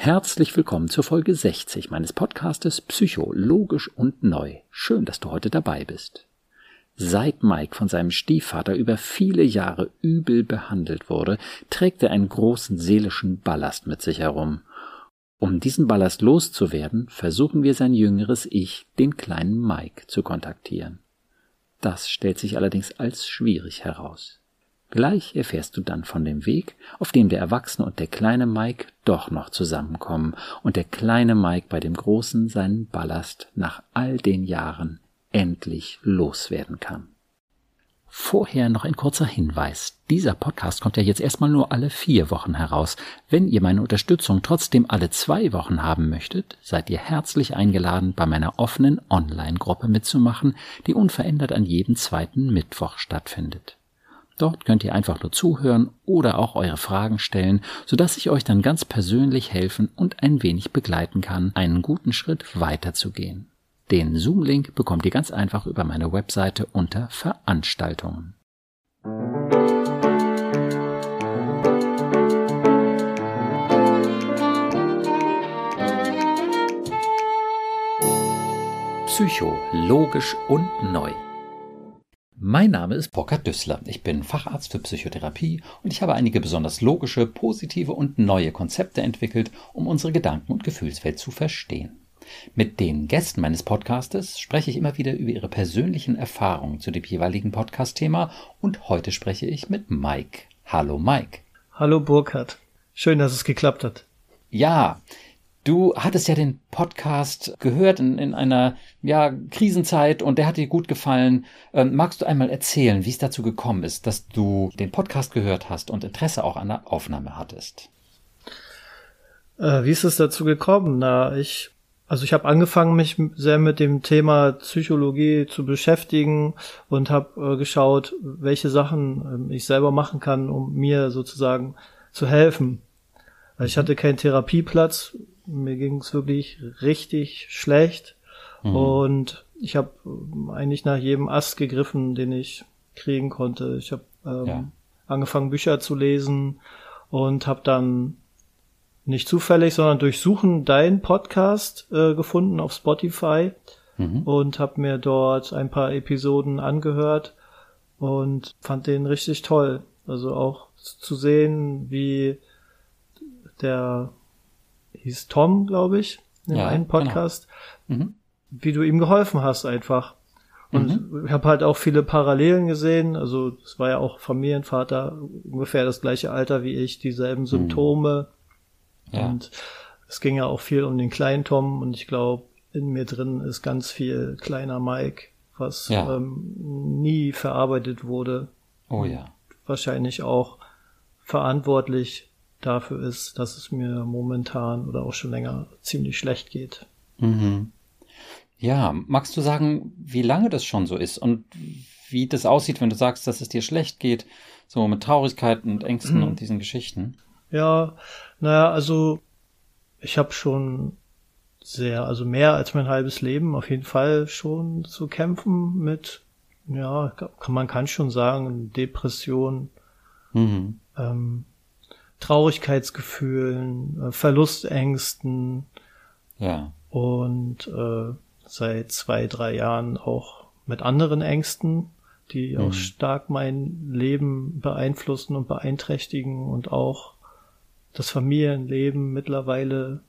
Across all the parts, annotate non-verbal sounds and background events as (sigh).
Herzlich willkommen zur Folge 60 meines Podcastes Psychologisch und Neu. Schön, dass du heute dabei bist. Seit Mike von seinem Stiefvater über viele Jahre übel behandelt wurde, trägt er einen großen seelischen Ballast mit sich herum. Um diesen Ballast loszuwerden, versuchen wir sein jüngeres Ich, den kleinen Mike, zu kontaktieren. Das stellt sich allerdings als schwierig heraus. Gleich erfährst du dann von dem Weg, auf dem der Erwachsene und der kleine Mike doch noch zusammenkommen und der kleine Mike bei dem Großen seinen Ballast nach all den Jahren endlich loswerden kann. Vorher noch ein kurzer Hinweis. Dieser Podcast kommt ja jetzt erstmal nur alle vier Wochen heraus. Wenn ihr meine Unterstützung trotzdem alle zwei Wochen haben möchtet, seid ihr herzlich eingeladen, bei meiner offenen Online-Gruppe mitzumachen, die unverändert an jedem zweiten Mittwoch stattfindet. Dort könnt ihr einfach nur zuhören oder auch eure Fragen stellen, sodass ich euch dann ganz persönlich helfen und ein wenig begleiten kann, einen guten Schritt weiterzugehen. Den Zoom-Link bekommt ihr ganz einfach über meine Webseite unter Veranstaltungen. Psycho, logisch und neu. Mein Name ist Burkhard Düssler. Ich bin Facharzt für Psychotherapie und ich habe einige besonders logische, positive und neue Konzepte entwickelt, um unsere Gedanken- und Gefühlswelt zu verstehen. Mit den Gästen meines Podcastes spreche ich immer wieder über ihre persönlichen Erfahrungen zu dem jeweiligen Podcast-Thema und heute spreche ich mit Mike. Hallo Mike. Hallo Burkhard. Schön, dass es geklappt hat. Ja, Du hattest ja den Podcast gehört in, in einer ja, Krisenzeit und der hat dir gut gefallen. Ähm, magst du einmal erzählen, wie es dazu gekommen ist, dass du den Podcast gehört hast und Interesse auch an der Aufnahme hattest? Äh, wie ist es dazu gekommen? Na, ich, also ich habe angefangen, mich sehr mit dem Thema Psychologie zu beschäftigen und habe äh, geschaut, welche Sachen äh, ich selber machen kann, um mir sozusagen zu helfen. Ich hatte keinen Therapieplatz, mir ging es wirklich richtig schlecht. Mhm. Und ich habe eigentlich nach jedem Ast gegriffen, den ich kriegen konnte. Ich habe ähm, ja. angefangen, Bücher zu lesen und habe dann nicht zufällig, sondern durch Suchen deinen Podcast äh, gefunden auf Spotify mhm. und habe mir dort ein paar Episoden angehört und fand den richtig toll. Also auch zu sehen, wie der hieß Tom, glaube ich, in ja, einem genau. Podcast, genau. mhm. wie du ihm geholfen hast einfach. Und mhm. ich habe halt auch viele Parallelen gesehen. Also es war ja auch Familienvater, ungefähr das gleiche Alter wie ich, dieselben mhm. Symptome. Mhm. Ja. Und es ging ja auch viel um den kleinen Tom und ich glaube, in mir drin ist ganz viel kleiner Mike, was ja. ähm, nie verarbeitet wurde. Oh ja. Wahrscheinlich auch verantwortlich dafür ist, dass es mir momentan oder auch schon länger ziemlich schlecht geht. Mhm. Ja, magst du sagen, wie lange das schon so ist und wie das aussieht, wenn du sagst, dass es dir schlecht geht, so mit Traurigkeiten und Ängsten mhm. und diesen Geschichten? Ja, naja, also ich habe schon sehr, also mehr als mein halbes Leben auf jeden Fall schon zu kämpfen mit, ja, kann, man kann schon sagen, Depression. Mhm. Ähm, Traurigkeitsgefühlen, äh, Verlustängsten. Ja. Und äh, seit zwei, drei Jahren auch mit anderen Ängsten, die mhm. auch stark mein Leben beeinflussen und beeinträchtigen und auch das Familienleben mittlerweile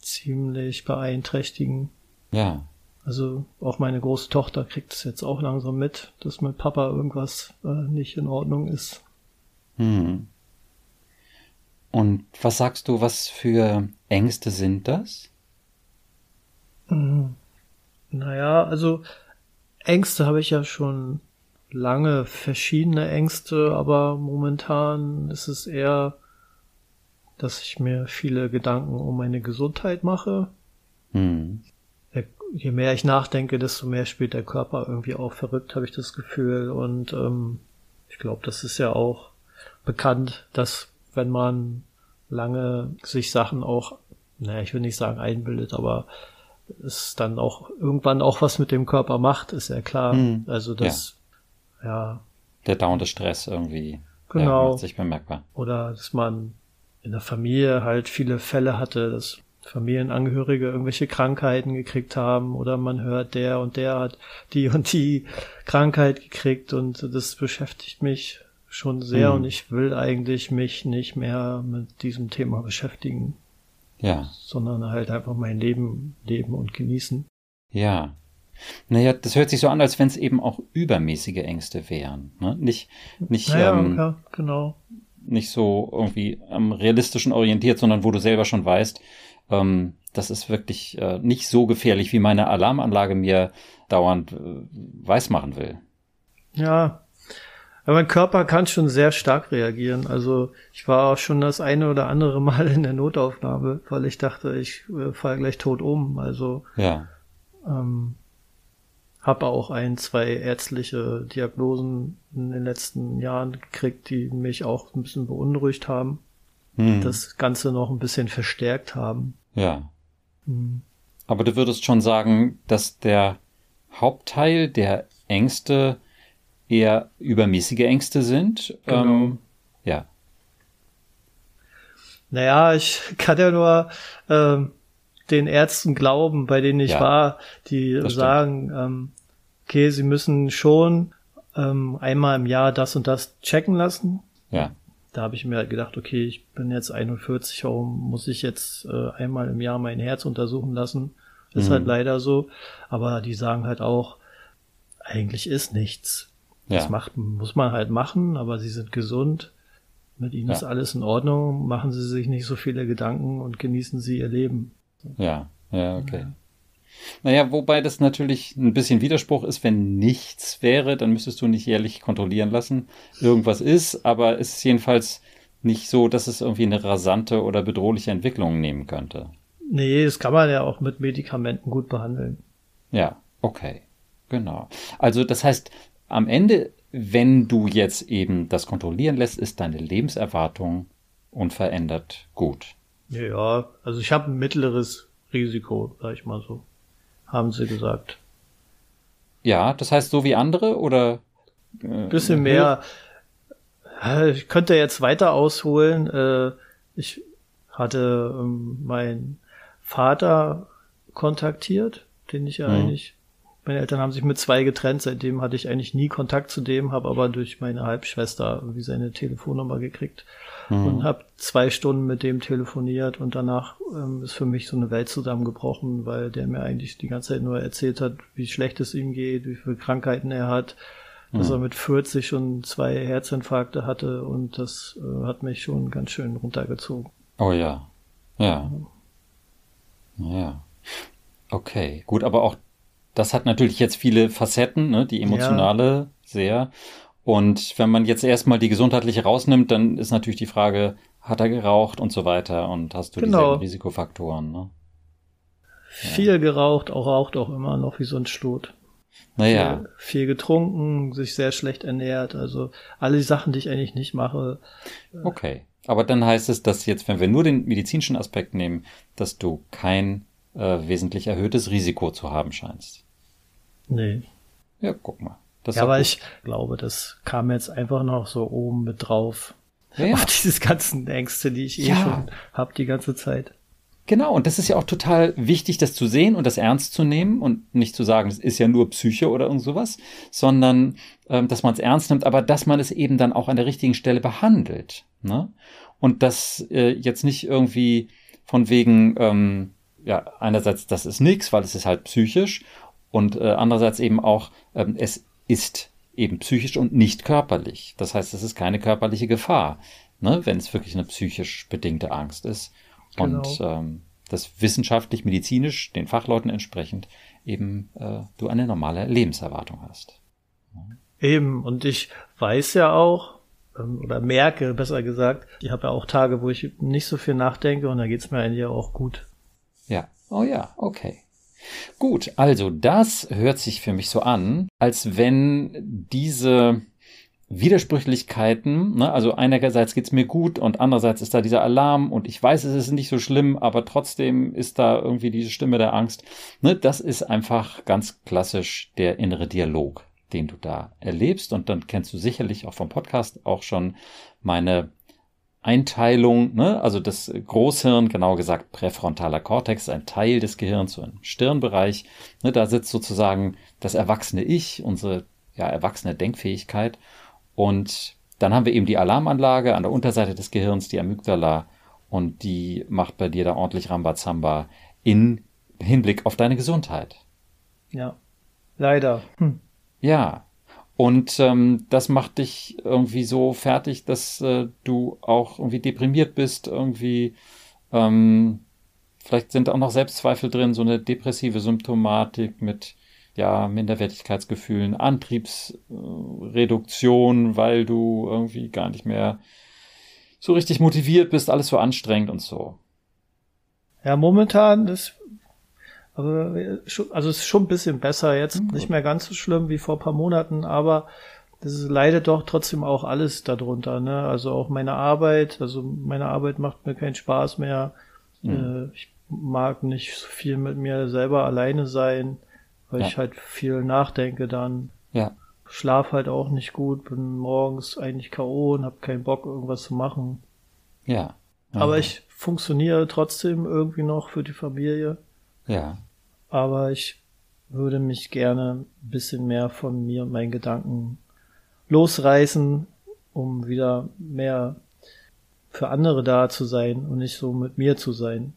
ziemlich beeinträchtigen. Ja. Also auch meine große Tochter kriegt es jetzt auch langsam mit, dass mit Papa irgendwas äh, nicht in Ordnung ist. Hm. Und was sagst du, was für Ängste sind das? Hm. Naja, also Ängste habe ich ja schon lange, verschiedene Ängste, aber momentan ist es eher, dass ich mir viele Gedanken um meine Gesundheit mache. Hm. Je mehr ich nachdenke, desto mehr spielt der Körper irgendwie auch verrückt, habe ich das Gefühl. Und ähm, ich glaube, das ist ja auch bekannt, dass wenn man lange sich Sachen auch, naja, ich will nicht sagen einbildet, aber es dann auch irgendwann auch was mit dem Körper macht, ist ja klar. Hm. Also das, ja. ja. Der dauernde Stress irgendwie. Genau. Macht sich bemerkbar. Oder dass man in der Familie halt viele Fälle hatte, dass Familienangehörige irgendwelche Krankheiten gekriegt haben oder man hört, der und der hat die und die Krankheit gekriegt und das beschäftigt mich schon sehr mhm. und ich will eigentlich mich nicht mehr mit diesem Thema beschäftigen. Ja. Sondern halt einfach mein Leben leben und genießen. Ja. Naja, das hört sich so an, als wenn es eben auch übermäßige Ängste wären. Ne? Nicht, nicht, naja, ähm, ja, genau. nicht so irgendwie am realistischen orientiert, sondern wo du selber schon weißt, ähm, das ist wirklich äh, nicht so gefährlich, wie meine Alarmanlage mir dauernd äh, weismachen will. Ja, aber mein Körper kann schon sehr stark reagieren. Also ich war auch schon das eine oder andere Mal in der Notaufnahme, weil ich dachte, ich äh, falle gleich tot um. Also ja. ähm, habe auch ein, zwei ärztliche Diagnosen in den letzten Jahren gekriegt, die mich auch ein bisschen beunruhigt haben hm. das Ganze noch ein bisschen verstärkt haben. Ja. Hm. Aber du würdest schon sagen, dass der Hauptteil der Ängste eher übermäßige Ängste sind. Genau. Ähm, ja. Naja, ich (laughs) kann ja nur ähm, den Ärzten glauben, bei denen ich ja, war, die sagen, ähm, okay, sie müssen schon ähm, einmal im Jahr das und das checken lassen. Ja da habe ich mir halt gedacht, okay, ich bin jetzt 41, warum muss ich jetzt äh, einmal im Jahr mein Herz untersuchen lassen? Ist halt mhm. halt leider so. Aber die sagen halt auch, eigentlich ist nichts. Ja. Das macht, muss man halt machen, aber sie sind gesund. Mit ihnen ja. ist alles in Ordnung. Machen sie sich nicht so viele Gedanken und genießen sie ihr Leben. Ja, ja, okay. Ja. Naja, wobei das natürlich ein bisschen Widerspruch ist, wenn nichts wäre, dann müsstest du nicht jährlich kontrollieren lassen. Irgendwas ist, aber es ist jedenfalls nicht so, dass es irgendwie eine rasante oder bedrohliche Entwicklung nehmen könnte. Nee, das kann man ja auch mit Medikamenten gut behandeln. Ja, okay. Genau. Also das heißt, am Ende, wenn du jetzt eben das kontrollieren lässt, ist deine Lebenserwartung unverändert gut. Ja, also ich habe ein mittleres Risiko, sag ich mal so haben sie gesagt. Ja, das heißt so wie andere oder? Äh, bisschen mehr. Ich könnte jetzt weiter ausholen. Äh, ich hatte ähm, meinen Vater kontaktiert, den ich ja mhm. eigentlich meine Eltern haben sich mit zwei getrennt, seitdem hatte ich eigentlich nie Kontakt zu dem, habe aber durch meine Halbschwester irgendwie seine Telefonnummer gekriegt mhm. und habe zwei Stunden mit dem telefoniert und danach ähm, ist für mich so eine Welt zusammengebrochen, weil der mir eigentlich die ganze Zeit nur erzählt hat, wie schlecht es ihm geht, wie viele Krankheiten er hat, mhm. dass er mit 40 schon zwei Herzinfarkte hatte und das äh, hat mich schon ganz schön runtergezogen. Oh ja, ja, ja. Okay, gut, aber auch das hat natürlich jetzt viele Facetten, ne? die emotionale ja. sehr. Und wenn man jetzt erstmal die gesundheitliche rausnimmt, dann ist natürlich die Frage, hat er geraucht und so weiter und hast du genau. diese Risikofaktoren. Ne? Viel ja. geraucht, auch raucht auch immer noch wie so ein Stot. Naja. Viel, viel getrunken, sich sehr schlecht ernährt, also alle die Sachen, die ich eigentlich nicht mache. Okay. Aber dann heißt es, dass jetzt, wenn wir nur den medizinischen Aspekt nehmen, dass du kein äh, wesentlich erhöhtes Risiko zu haben scheinst. Nee. Ja, guck mal. ja, aber gut. ich glaube, das kam jetzt einfach noch so oben mit drauf. Ja, ja. (laughs) Auf dieses ganzen Ängste, die ich eh ja. schon hab die ganze Zeit. Genau, und das ist ja auch total wichtig, das zu sehen und das ernst zu nehmen und nicht zu sagen, es ist ja nur Psyche oder irgend sowas, sondern ähm, dass man es ernst nimmt, aber dass man es eben dann auch an der richtigen Stelle behandelt. Ne? Und das äh, jetzt nicht irgendwie von wegen, ähm, ja, einerseits, das ist nichts, weil es ist halt psychisch und äh, andererseits eben auch, ähm, es ist eben psychisch und nicht körperlich. Das heißt, es ist keine körperliche Gefahr, ne, wenn es wirklich eine psychisch bedingte Angst ist. Genau. Und ähm, das wissenschaftlich, medizinisch, den Fachleuten entsprechend eben äh, du eine normale Lebenserwartung hast. Eben, und ich weiß ja auch, ähm, oder merke, besser gesagt, ich habe ja auch Tage, wo ich nicht so viel nachdenke und da geht's mir eigentlich auch gut. Ja, oh ja, okay. Gut, also das hört sich für mich so an, als wenn diese Widersprüchlichkeiten, ne, also einerseits geht's mir gut und andererseits ist da dieser Alarm und ich weiß, es ist nicht so schlimm, aber trotzdem ist da irgendwie diese Stimme der Angst. Ne, das ist einfach ganz klassisch der innere Dialog, den du da erlebst und dann kennst du sicherlich auch vom Podcast auch schon meine Einteilung, ne? also das Großhirn, genauer gesagt präfrontaler Kortex, ein Teil des Gehirns, so im Stirnbereich. Ne? Da sitzt sozusagen das erwachsene Ich, unsere ja, erwachsene Denkfähigkeit. Und dann haben wir eben die Alarmanlage an der Unterseite des Gehirns, die Amygdala, und die macht bei dir da ordentlich Rambazamba in Hinblick auf deine Gesundheit. Ja, leider. Hm. Ja, und ähm, das macht dich irgendwie so fertig, dass äh, du auch irgendwie deprimiert bist, irgendwie ähm, vielleicht sind auch noch Selbstzweifel drin, so eine depressive Symptomatik mit ja, Minderwertigkeitsgefühlen, Antriebsreduktion, weil du irgendwie gar nicht mehr so richtig motiviert bist, alles so anstrengend und so. Ja, momentan ist also, also es ist schon ein bisschen besser jetzt, mhm. nicht mehr ganz so schlimm wie vor paar Monaten, aber das leidet doch trotzdem auch alles darunter, ne? Also auch meine Arbeit, also meine Arbeit macht mir keinen Spaß mehr. Mhm. Ich mag nicht so viel mit mir selber alleine sein, weil ja. ich halt viel nachdenke dann. Ja. Schlaf halt auch nicht gut, bin morgens eigentlich K.O. und hab keinen Bock, irgendwas zu machen. Ja. Mhm. Aber ich funktioniere trotzdem irgendwie noch für die Familie. Ja. Aber ich würde mich gerne ein bisschen mehr von mir und meinen Gedanken losreißen, um wieder mehr für andere da zu sein und nicht so mit mir zu sein.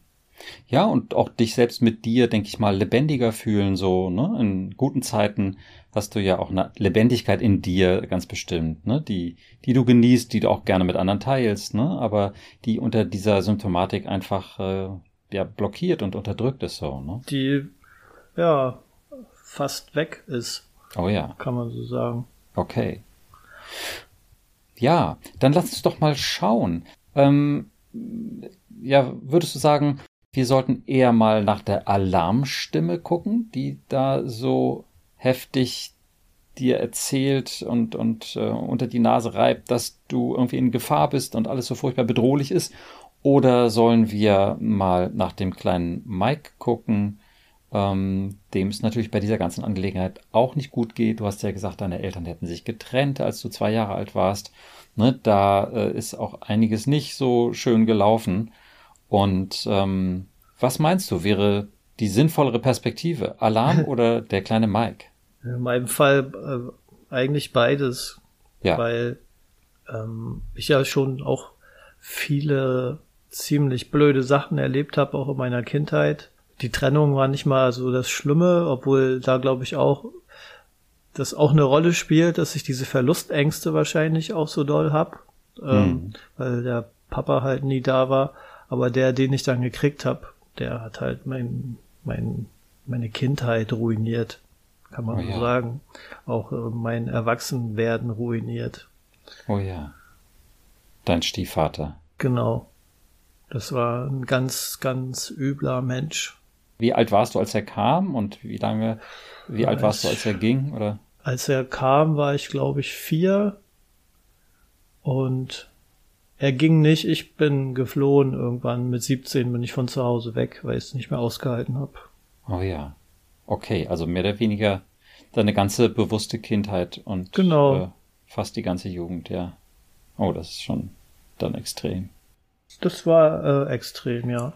Ja, und auch dich selbst mit dir, denke ich mal, lebendiger fühlen, so, ne? In guten Zeiten hast du ja auch eine Lebendigkeit in dir ganz bestimmt, ne? Die, die du genießt, die du auch gerne mit anderen teilst, ne? Aber die unter dieser Symptomatik einfach äh, ja blockiert und unterdrückt ist so, ne? Die ja fast weg ist. Oh ja. Kann man so sagen. Okay. Ja, dann lass uns doch mal schauen. Ähm, ja, würdest du sagen, wir sollten eher mal nach der Alarmstimme gucken, die da so heftig dir erzählt und, und äh, unter die Nase reibt, dass du irgendwie in Gefahr bist und alles so furchtbar bedrohlich ist? Oder sollen wir mal nach dem kleinen Mike gucken, ähm, dem es natürlich bei dieser ganzen Angelegenheit auch nicht gut geht. Du hast ja gesagt, deine Eltern hätten sich getrennt, als du zwei Jahre alt warst. Ne, da äh, ist auch einiges nicht so schön gelaufen. Und ähm, was meinst du, wäre die sinnvollere Perspektive? Alarm (laughs) oder der kleine Mike? In meinem Fall äh, eigentlich beides. Ja. Weil ähm, ich ja schon auch viele ziemlich blöde Sachen erlebt habe, auch in meiner Kindheit die Trennung war nicht mal so das Schlimme, obwohl da glaube ich auch das auch eine Rolle spielt, dass ich diese Verlustängste wahrscheinlich auch so doll hab, ähm, mhm. weil der Papa halt nie da war. Aber der, den ich dann gekriegt hab, der hat halt mein, mein, meine Kindheit ruiniert, kann man oh, so ja. sagen. Auch äh, mein Erwachsenwerden ruiniert. Oh ja. Dein Stiefvater. Genau. Das war ein ganz, ganz übler Mensch. Wie alt warst du, als er kam und wie lange, wie alt warst du, als er ging, oder? Als er kam, war ich, glaube ich, vier und er ging nicht, ich bin geflohen irgendwann. Mit 17 bin ich von zu Hause weg, weil ich es nicht mehr ausgehalten habe. Oh ja. Okay, also mehr oder weniger deine ganze bewusste Kindheit und genau. äh, fast die ganze Jugend, ja. Oh, das ist schon dann extrem. Das war äh, extrem, ja.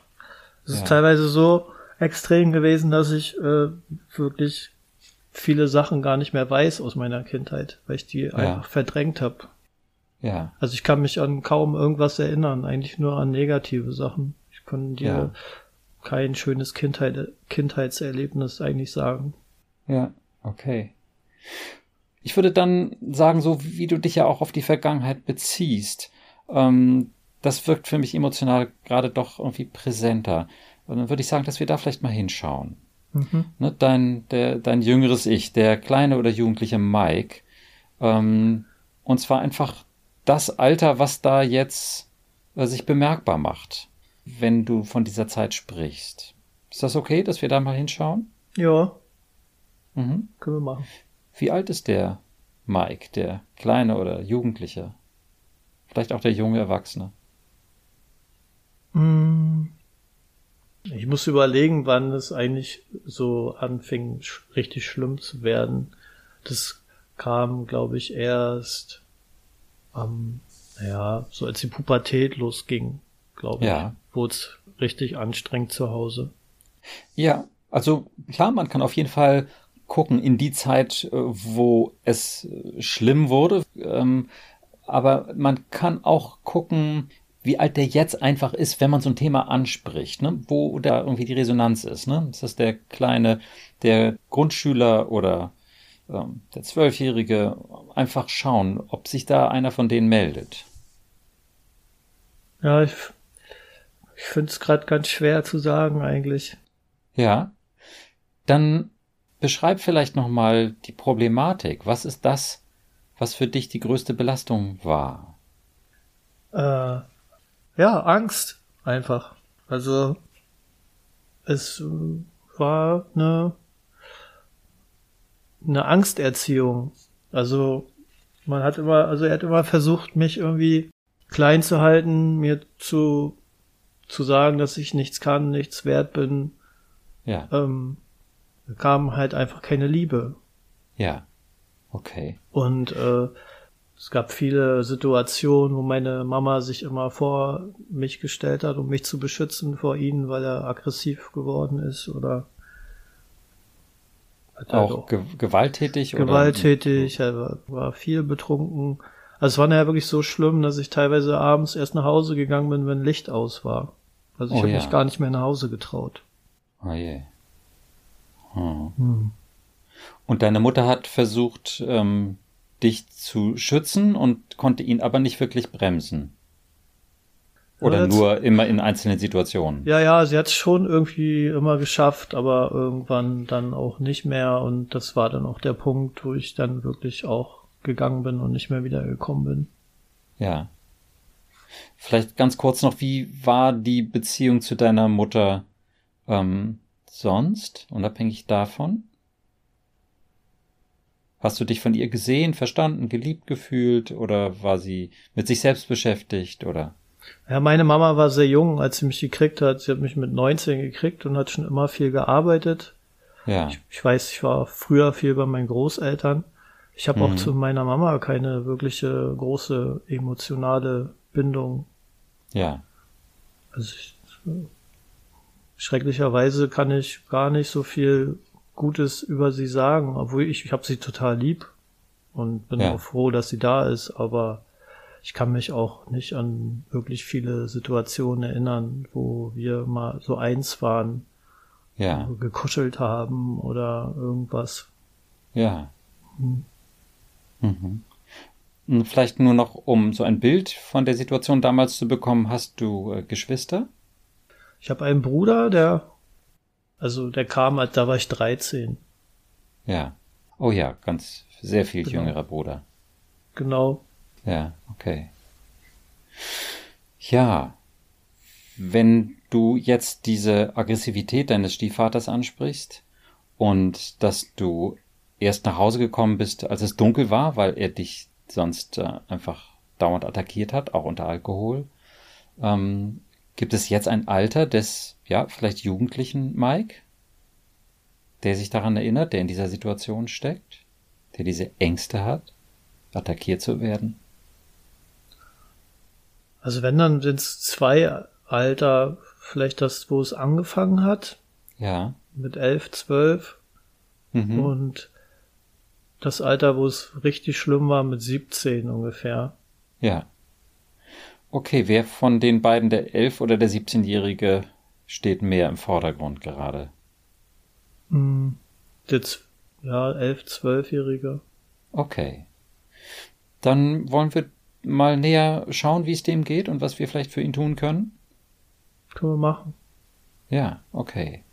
Es ja. ist teilweise so, extrem gewesen, dass ich äh, wirklich viele Sachen gar nicht mehr weiß aus meiner Kindheit, weil ich die ja. einfach verdrängt habe. Ja. Also ich kann mich an kaum irgendwas erinnern, eigentlich nur an negative Sachen. Ich kann dir ja. kein schönes Kindheit, Kindheitserlebnis eigentlich sagen. Ja, okay. Ich würde dann sagen, so wie du dich ja auch auf die Vergangenheit beziehst, ähm, das wirkt für mich emotional gerade doch irgendwie präsenter. Und dann würde ich sagen, dass wir da vielleicht mal hinschauen. Mhm. Ne, dein, der, dein jüngeres Ich, der kleine oder jugendliche Mike, ähm, und zwar einfach das Alter, was da jetzt äh, sich bemerkbar macht, wenn du von dieser Zeit sprichst. Ist das okay, dass wir da mal hinschauen? Ja. Mhm. Können wir machen. Wie alt ist der Mike, der kleine oder Jugendliche? Vielleicht auch der junge Erwachsene? Mm, ich muss überlegen, wann es eigentlich so anfing, richtig schlimm zu werden. Das kam, glaube ich, erst am ja, so als die Pubertät losging, glaube ich, Ja. wurde es richtig anstrengend zu Hause. Ja, also klar, man kann auf jeden Fall gucken in die Zeit, äh, wo es äh, schlimm wurde, ähm, aber man kann auch gucken, wie alt der jetzt einfach ist, wenn man so ein Thema anspricht, ne? wo da irgendwie die Resonanz ist. Ne? Ist das der kleine, der Grundschüler oder ähm, der Zwölfjährige? Einfach schauen, ob sich da einer von denen meldet. Ja, ich, ich finde es gerade ganz schwer zu sagen eigentlich. Ja, dann beschreib vielleicht nochmal die Problematik. Was ist das, was für dich die größte Belastung war? Äh, ja, Angst einfach. Also es war eine, eine Angsterziehung. Also man hat immer, also er hat immer versucht, mich irgendwie klein zu halten, mir zu, zu sagen, dass ich nichts kann, nichts wert bin. Ja, Ähm, da kam halt einfach keine Liebe. ja, okay. Und äh, es gab viele Situationen, wo meine Mama sich immer vor mich gestellt hat, um mich zu beschützen vor ihn, weil er aggressiv geworden ist oder halt Auch ge gewalttätig oder? gewalttätig, er war, viel betrunken. Also es war nachher wirklich so schlimm, dass ich teilweise abends erst nach Hause gegangen bin, wenn Licht aus war. Also ich Oh habe ja. mich gar nicht mehr nach Hause getraut. Oh je. Hm. Und deine Mutter hat versucht, ähm, dich zu schützen und konnte ihn aber nicht wirklich bremsen. Oder Ja, nur immer in einzelnen Situationen. Ja, ja, sie hat es schon irgendwie immer geschafft, aber irgendwann dann auch nicht mehr. Und das war dann auch der Punkt, wo ich dann wirklich auch gegangen bin und nicht mehr wiedergekommen bin. Ja. Vielleicht ganz kurz noch, wie war die Beziehung zu deiner Mutter ähm, sonst, unabhängig davon? Hast du dich von ihr gesehen, verstanden, geliebt gefühlt oder war sie mit sich selbst beschäftigt oder? Ja, meine Mama war sehr jung, als sie mich gekriegt hat. Sie hat mich mit 19 gekriegt und hat schon immer viel gearbeitet. Ja, Ich, ich weiß, ich war früher viel bei meinen Großeltern. Ich habe auch Mhm. zu meiner Mama keine wirkliche große emotionale Bindung. ja, Also ich, schrecklicherweise kann ich gar nicht so viel Gutes über sie sagen, obwohl ich, ich habe sie total lieb und bin Ja. auch froh, dass sie da ist, aber ich kann mich auch nicht an wirklich viele Situationen erinnern, wo wir mal so eins waren, ja, gekuschelt haben oder irgendwas. ja. Hm. Mhm. Vielleicht nur noch, um so ein Bild von der Situation damals zu bekommen, hast du äh, Geschwister? Ich habe einen Bruder, der, also der kam, als da war ich 13. Ja. Oh ja, ganz sehr viel Genau. jüngerer Bruder. Genau. Ja, okay. Ja, wenn du jetzt diese Aggressivität deines Stiefvaters ansprichst und dass du erst nach Hause gekommen bist, als es dunkel war, weil er dich sonst äh, einfach dauernd attackiert hat, auch unter Alkohol, ähm, gibt es jetzt ein Alter des, ja, vielleicht jugendlichen Mike, der sich daran erinnert, der in dieser Situation steckt, der diese Ängste hat, attackiert zu werden? Also wenn, dann sind es zwei Alter, vielleicht das, wo es angefangen hat, Ja. mit elf, zwölf Mhm. und das Alter, wo es richtig schlimm war, mit 17 ungefähr. Ja. Okay, wer von den beiden, der 11- oder der 17-Jährige, steht mehr im Vordergrund gerade? Hm, Jetzt, ja, elf, zwölfjähriger. Okay. Dann wollen wir mal näher schauen, wie es dem geht und was wir vielleicht für ihn tun können? Können wir machen. Ja, okay.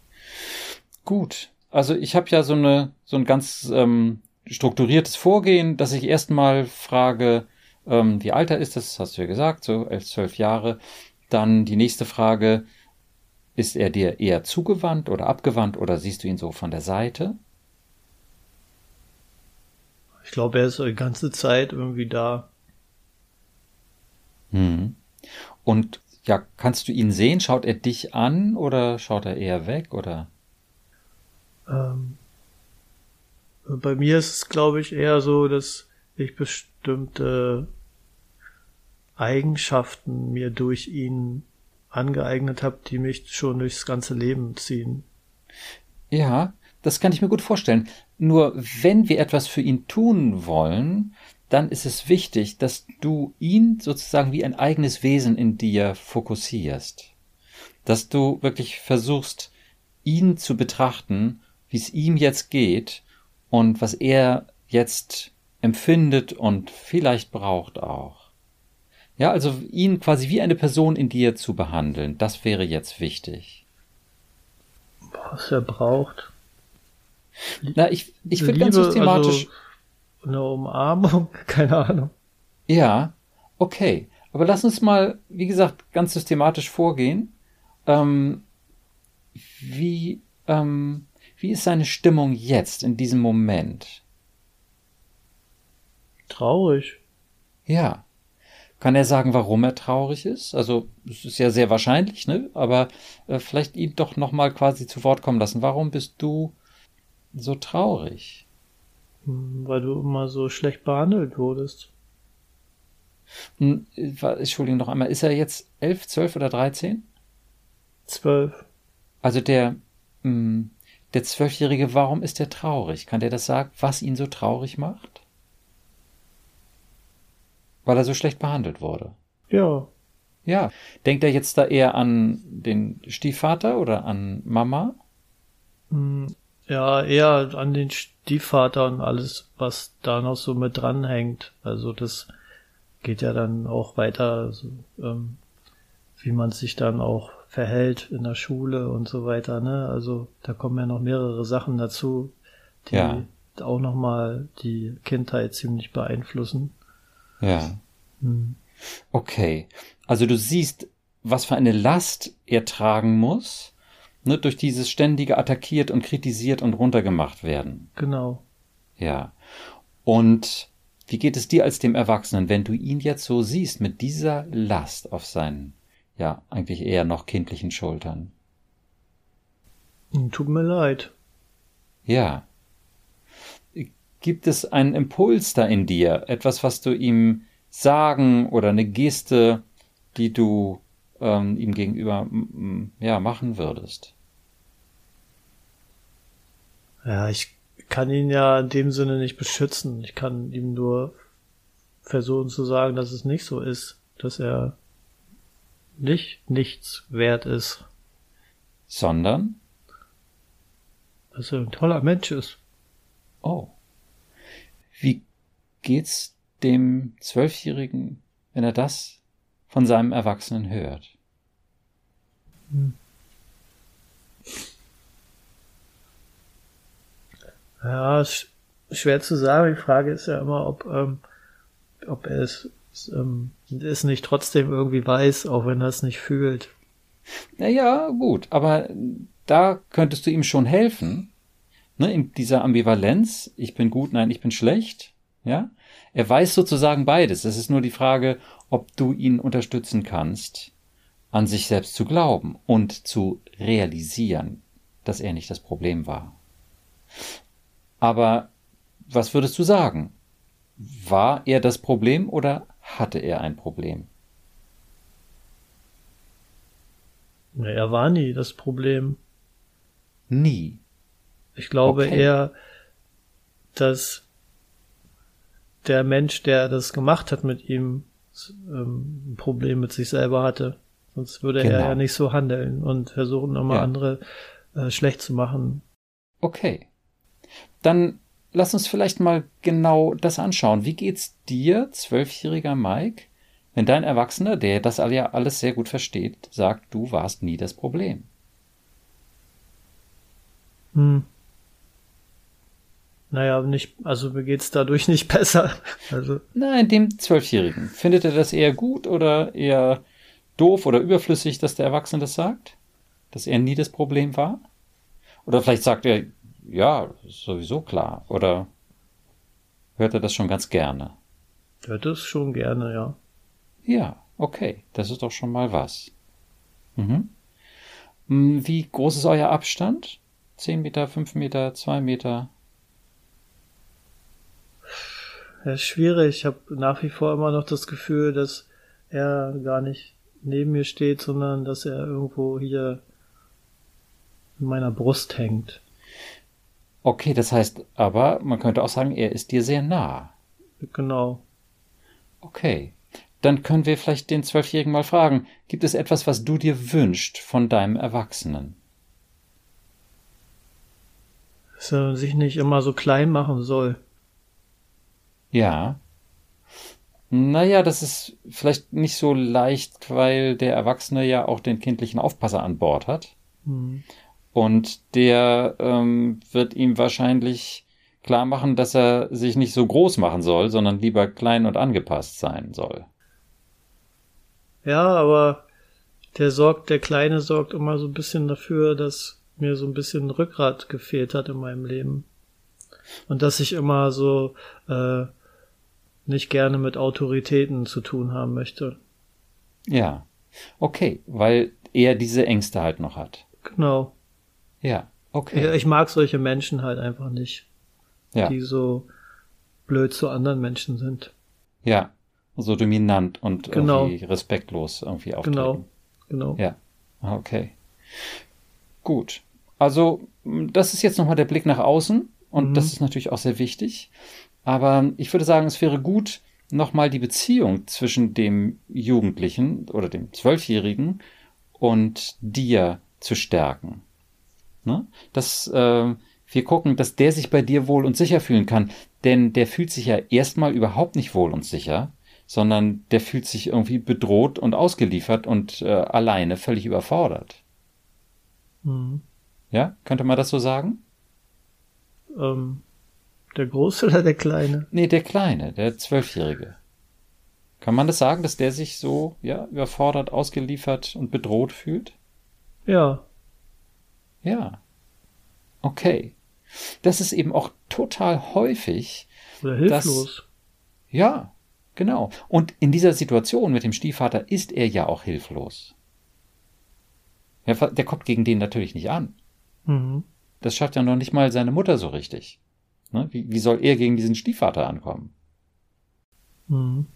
Gut. Also ich habe ja so eine so ein ganz ähm, strukturiertes Vorgehen, dass ich erstmal frage, ähm, wie alt er ist, das hast du ja gesagt, so elf, zwölf Jahre. Dann die nächste Frage, ist er dir eher zugewandt oder abgewandt oder siehst du ihn so von der Seite? Ich glaube, er ist die ganze Zeit irgendwie da. Hm. Und ja, kannst du ihn sehen? Schaut er dich an oder schaut er eher weg oder? Ähm, bei mir ist es, glaube ich, eher so, dass ich bestimmte Eigenschaften mir durch ihn angeeignet habe, die mich schon durchs ganze Leben ziehen. Ja, das kann ich mir gut vorstellen. Nur wenn wir etwas für ihn tun wollen, dann ist es wichtig, dass du ihn sozusagen wie ein eigenes Wesen in dir fokussierst. Dass du wirklich versuchst, ihn zu betrachten, wie es ihm jetzt geht und was er jetzt empfindet und vielleicht braucht auch. Ja, also ihn quasi wie eine Person in dir zu behandeln, das wäre jetzt wichtig. Was er braucht. Na, ich, ich würde ganz systematisch. Also eine Umarmung, (laughs) keine Ahnung. Ja, okay. Aber lass uns mal, wie gesagt, ganz systematisch vorgehen. Ähm, wie, ähm, wie ist seine Stimmung jetzt, in diesem Moment? Traurig. Ja. Kann er sagen, warum er traurig ist? Also, es ist ja sehr wahrscheinlich, ne? Aber äh, vielleicht ihn doch nochmal quasi zu Wort kommen lassen. Warum bist du so traurig? Hm, weil du immer so schlecht behandelt wurdest. Hm, Entschuldigung noch einmal, ist er jetzt elf, zwölf oder dreizehn? Zwölf. Also der, hm, der Zwölfjährige, warum ist er traurig? Kann der das sagen, was ihn so traurig macht? Weil er so schlecht behandelt wurde. Ja. Ja. Denkt er jetzt da eher an den Stiefvater oder an Mama? Hm, ja, eher an den Stiefvater und alles, was da noch so mit dranhängt. Also das geht ja dann auch weiter, also, ähm, wie man sich dann auch verhält in der Schule und so weiter. Ne? Also da kommen ja noch mehrere Sachen dazu, die ja. auch nochmal die Kindheit ziemlich beeinflussen. Ja. Hm. Okay. Also du siehst, was für eine Last er tragen muss, ne, durch dieses ständige attackiert und kritisiert und runtergemacht werden. Genau. Ja. Und wie geht es dir als dem Erwachsenen, wenn du ihn jetzt so siehst mit dieser Last auf seinen, ja, eigentlich eher noch kindlichen Schultern? Tut mir leid. Ja. Gibt es einen Impuls da in dir, etwas, was du ihm sagen oder eine Geste, die du ähm, ihm gegenüber ja machen würdest? Ja, ich kann ihn ja in dem Sinne nicht beschützen. Ich kann ihm nur versuchen zu sagen, dass es nicht so ist, dass er nicht nichts wert ist. Sondern? Dass er ein toller Mensch ist. Oh. Wie geht's dem Zwölfjährigen, wenn er das von seinem Erwachsenen hört. Hm. Ja, ist schwer zu sagen. Die Frage ist ja immer, ob, ähm, ob er es, ähm, es nicht trotzdem irgendwie weiß, auch wenn er es nicht fühlt. Naja, gut, aber da könntest du ihm schon helfen, ne, in dieser Ambivalenz, ich bin gut, nein, ich bin schlecht, ja. Er weiß sozusagen beides. Es ist nur die Frage, ob du ihn unterstützen kannst, an sich selbst zu glauben und zu realisieren, dass er nicht das Problem war. Aber was würdest du sagen? War er das Problem oder hatte er ein Problem? Er war nie das Problem. Nie. Ich glaube okay. eher, dass der Mensch, der das gemacht hat mit ihm, ähm, ein Problem mit sich selber hatte. Sonst würde genau. er ja nicht so handeln und versuchen immer ja. andere äh, schlecht zu machen. Okay. Dann lass uns vielleicht mal genau das anschauen. Wie geht's dir, zwölfjähriger Mike, wenn dein Erwachsener, der das ja alles sehr gut versteht, sagt, du warst nie das Problem? Hm. Naja, nicht, also mir geht's dadurch nicht (laughs) besser. Also. Nein, dem Zwölfjährigen. Findet er das eher gut oder eher doof oder überflüssig, dass der Erwachsene das sagt? Dass er nie das Problem war? Oder vielleicht sagt er, ja, sowieso klar. Oder hört er das schon ganz gerne? Hört es schon gerne, ja. Ja, okay. Das ist doch schon mal was. Mhm. Hm, wie groß ist euer Abstand? Zehn Meter, fünf Meter, zwei Meter? Ja, schwierig. Ich habe nach wie vor immer noch das Gefühl, dass er gar nicht neben mir steht, sondern dass er irgendwo hier in meiner Brust hängt. Okay, das heißt aber, man könnte auch sagen, er ist dir sehr nah. Genau. Okay. Dann können wir vielleicht den Zwölfjährigen mal fragen, gibt es etwas, was du dir wünschst von deinem Erwachsenen? Dass er sich nicht immer so klein machen soll. Ja. Naja, das ist vielleicht nicht so leicht, weil der Erwachsene ja auch den kindlichen Aufpasser an Bord hat. Mhm. Und der ähm, wird ihm wahrscheinlich klar machen, dass er sich nicht so groß machen soll, sondern lieber klein und angepasst sein soll. Ja, aber der sorgt, der Kleine sorgt immer so ein bisschen dafür, dass mir so ein bisschen Rückgrat gefehlt hat in meinem Leben. Und dass ich immer so äh, nicht gerne mit Autoritäten zu tun haben möchte. Ja. Okay, weil er diese Ängste halt noch hat. Genau. Ja, okay. Ich mag solche Menschen halt einfach nicht. Ja. Die so blöd zu anderen Menschen sind. Ja, so dominant und genau. irgendwie respektlos irgendwie auftreten. Genau, genau. Ja, okay. Gut. Also, das ist jetzt nochmal der Blick nach außen und mhm. das ist natürlich auch sehr wichtig. Aber ich würde sagen, es wäre gut, nochmal die Beziehung zwischen dem Jugendlichen oder dem Zwölfjährigen und dir zu stärken. Ne? Dass äh, wir gucken, dass der sich bei dir wohl und sicher fühlen kann. Denn der fühlt sich ja erstmal überhaupt nicht wohl und sicher, sondern der fühlt sich irgendwie bedroht und ausgeliefert und äh, alleine völlig überfordert. Mhm. Ja, könnte man das so sagen? Ähm, der Große oder der Kleine? Nee, der Kleine, der Zwölfjährige. Kann man das sagen, dass der sich so, ja, überfordert, ausgeliefert und bedroht fühlt? Ja. Ja. Okay. Das ist eben auch total häufig. Oder hilflos. Dass, ja, genau. Und in dieser Situation mit dem Stiefvater ist er ja auch hilflos. Der, der kommt gegen den natürlich nicht an. Mhm. Das schafft ja noch nicht mal seine Mutter so richtig. Ne? Wie, wie soll er gegen diesen Stiefvater ankommen? Mhm.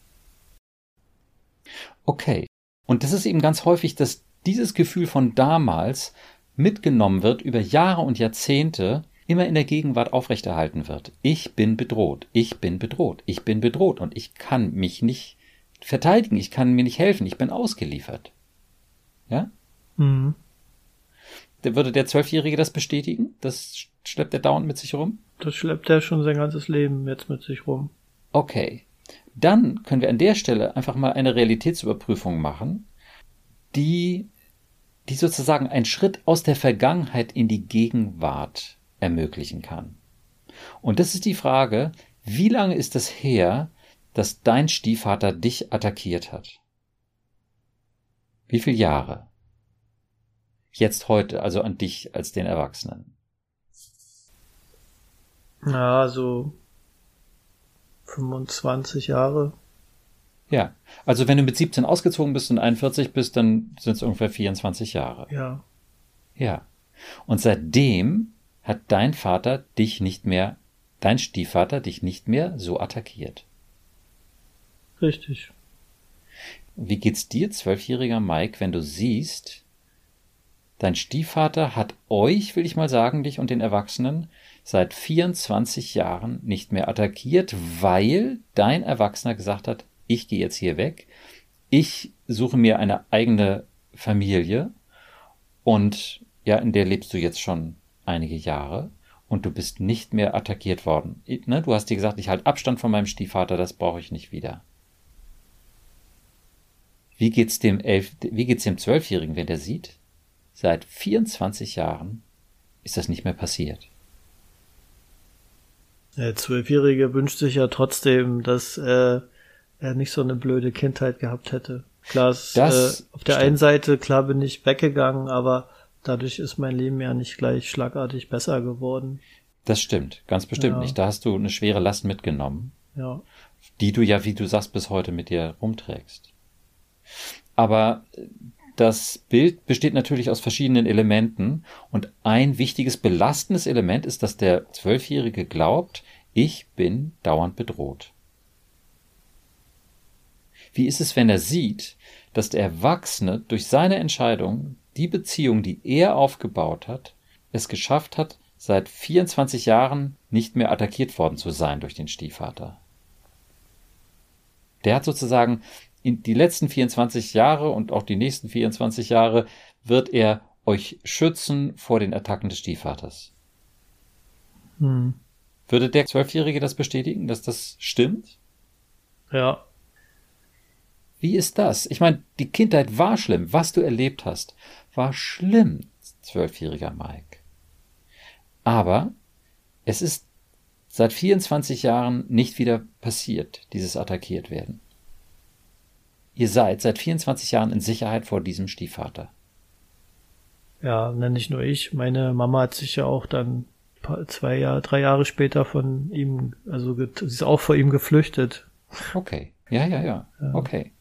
Okay. Und das ist eben ganz häufig, dass dieses Gefühl von damals mitgenommen wird über Jahre und Jahrzehnte, immer in der Gegenwart aufrechterhalten wird. Ich bin bedroht, ich bin bedroht, ich bin bedroht und ich kann mich nicht verteidigen, ich kann mir nicht helfen, ich bin ausgeliefert. Ja? Mhm. Würde der Zwölfjährige das bestätigen? Das schleppt er dauernd mit sich rum? Das schleppt er schon sein ganzes Leben jetzt mit sich rum. Okay. Dann können wir an der Stelle einfach mal eine Realitätsüberprüfung machen, die, die sozusagen einen Schritt aus der Vergangenheit in die Gegenwart ermöglichen kann. Und das ist die Frage, wie lange ist es her, dass dein Stiefvater dich attackiert hat? Wie viele Jahre? Jetzt heute, also an dich als den Erwachsenen. Ja, so 25 Jahre. Ja, also wenn du mit 17 ausgezogen bist und 41 bist, dann sind es ungefähr 24 Jahre. Ja. Ja. Und seitdem hat dein Vater dich nicht mehr, dein Stiefvater dich nicht mehr so attackiert. Richtig. Wie geht's dir, zwölfjähriger Mike, wenn du siehst, dein Stiefvater hat euch, will ich mal sagen, dich und den Erwachsenen, seit 24 Jahren nicht mehr attackiert, weil dein Erwachsener gesagt hat, ich gehe jetzt hier weg, ich suche mir eine eigene Familie und ja, in der lebst du jetzt schon einige Jahre und du bist nicht mehr attackiert worden. Ne? Du hast dir gesagt, ich halte Abstand von meinem Stiefvater, das brauche ich nicht wieder. Wie geht's dem elf, wie geht's dem Zwölfjährigen, wenn der sieht? Seit 24 Jahren ist das nicht mehr passiert. Der Zwölfjährige wünscht sich ja trotzdem, dass äh, er nicht so eine blöde Kindheit gehabt hätte. Klar, es, äh, auf der stimmt. einen Seite, klar bin ich weggegangen, aber dadurch ist mein Leben ja nicht gleich schlagartig besser geworden. Das stimmt, ganz bestimmt ja. nicht. Da hast du eine schwere Last mitgenommen. Ja. Die du ja, wie du sagst, bis heute mit dir rumträgst. Aber das Bild besteht natürlich aus verschiedenen Elementen und ein wichtiges belastendes Element ist, dass der Zwölfjährige glaubt, ich bin dauernd bedroht. Wie ist es, wenn er sieht, dass der Erwachsene durch seine Entscheidung die Beziehung, die er aufgebaut hat, es geschafft hat, seit 24 Jahren nicht mehr attackiert worden zu sein durch den Stiefvater. Der hat sozusagen in die letzten 24 Jahre und auch die nächsten 24 Jahre wird er euch schützen vor den Attacken des Stiefvaters. Hm. Würde der Zwölfjährige das bestätigen, dass das stimmt? Ja. Wie ist das? Ich meine, die Kindheit war schlimm. Was du erlebt hast, war schlimm, zwölfjähriger Mike. Aber es ist seit 24 Jahren nicht wieder passiert, dieses attackiert werden. Ihr seid seit 24 Jahren in Sicherheit vor diesem Stiefvater. Ja, nicht nur ich. Meine Mama hat sich ja auch dann zwei Jahre, drei Jahre später von ihm, also sie ist auch vor ihm geflüchtet. Okay. Ja, ja, ja. Okay.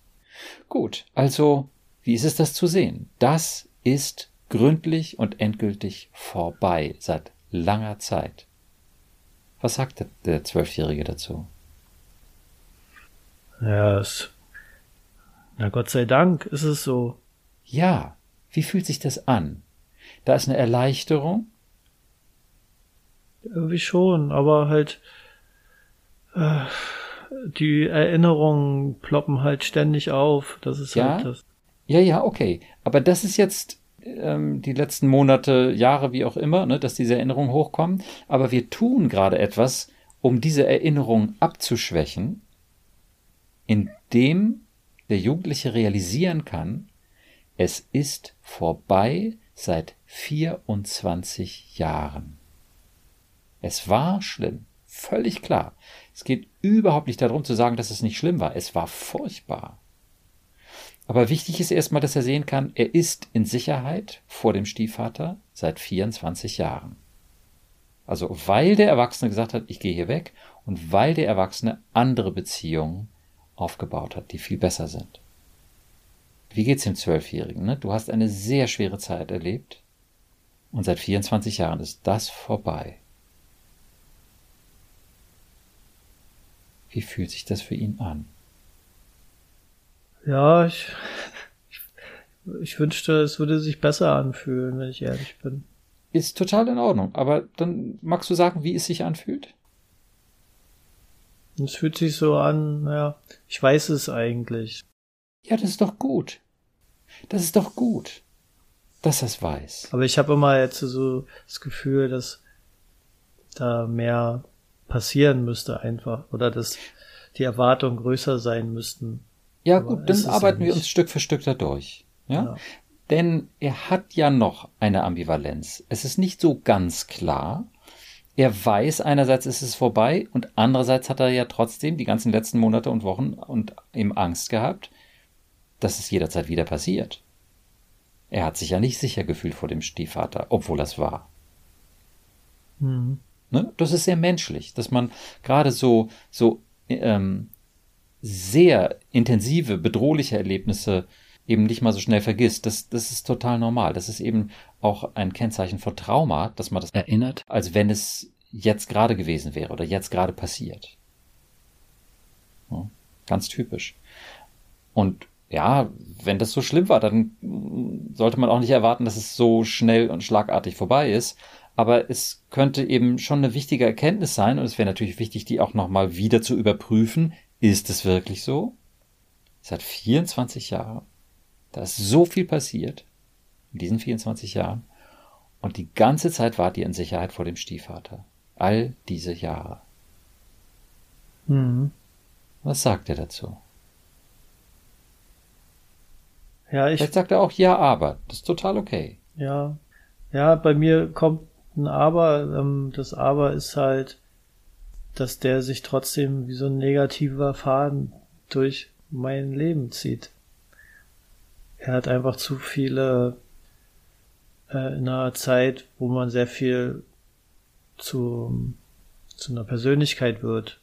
Gut. Also, wie ist es das zu sehen? Das ist gründlich und endgültig vorbei seit langer Zeit. Was sagt der Zwölfjährige dazu? Ja, es, na Gott sei Dank ist es so. Ja, wie fühlt sich das an? Da ist eine Erleichterung. Irgendwie schon, aber halt äh, die Erinnerungen ploppen halt ständig auf. Das ist ja? halt das. Ja, ja, okay. Aber das ist jetzt ähm, die letzten Monate, Jahre, wie auch immer, ne, dass diese Erinnerungen hochkommen. Aber wir tun gerade etwas, um diese Erinnerung abzuschwächen, indem der Jugendliche realisieren kann, es ist vorbei seit 24 Jahren. Es war schlimm, völlig klar. Es geht überhaupt nicht darum zu sagen, dass es nicht schlimm war. Es war furchtbar. Aber wichtig ist erstmal, dass er sehen kann, er ist in Sicherheit vor dem Stiefvater seit 24 Jahren. Also weil der Erwachsene gesagt hat, ich gehe hier weg und weil der Erwachsene andere Beziehungen aufgebaut hat, die viel besser sind. Wie geht's dem Zwölfjährigen? Ne? Du hast eine sehr schwere Zeit erlebt und seit 24 Jahren ist das vorbei. Wie fühlt sich das für ihn an? Ja, ich, ich, ich wünschte, es würde sich besser anfühlen, wenn ich ehrlich bin. Ist total in Ordnung, aber dann magst du sagen, wie es sich anfühlt? Es fühlt sich so an, naja, ich weiß es eigentlich. Ja, das ist doch gut. Das ist doch gut, dass er es weiß. Aber ich habe immer jetzt so das Gefühl, dass da mehr passieren müsste einfach oder dass die Erwartungen größer sein müssten. Ja gut, dann arbeiten ja wir uns Stück für Stück da durch. Ja? ja? Denn er hat ja noch eine Ambivalenz. Es ist nicht so ganz klar. Er weiß, einerseits ist es vorbei und andererseits hat er ja trotzdem die ganzen letzten Monate und Wochen und eben Angst gehabt, dass es jederzeit wieder passiert. Er hat sich ja nicht sicher gefühlt vor dem Stiefvater, obwohl das war. Mhm. Ne? Das ist sehr menschlich, dass man gerade so, so ähm, sehr intensive, bedrohliche Erlebnisse eben nicht mal so schnell vergisst. Das, das ist total normal. Das ist eben auch ein Kennzeichen von Trauma, dass man das erinnert, als wenn es jetzt gerade gewesen wäre oder jetzt gerade passiert. Ja, ganz typisch. Und ja, wenn das so schlimm war, dann sollte man auch nicht erwarten, dass es so schnell und schlagartig vorbei ist. Aber es könnte eben schon eine wichtige Erkenntnis sein und es wäre natürlich wichtig, die auch nochmal wieder zu überprüfen. Ist es wirklich so? Seit 24 Jahren. Da ist so viel passiert in diesen 24 Jahren. Und die ganze Zeit wart ihr in Sicherheit vor dem Stiefvater. All diese Jahre. Mhm. Was sagt er dazu? Ja, ich. Vielleicht sagt er auch ja, aber. Das ist total okay. Ja. Ja, bei mir kommt ein Aber. Ähm, das Aber ist halt, dass der sich trotzdem wie so ein negativer Faden durch mein Leben zieht. Er hat einfach zu viele äh, in einer Zeit, wo man sehr viel zu, zu einer Persönlichkeit wird,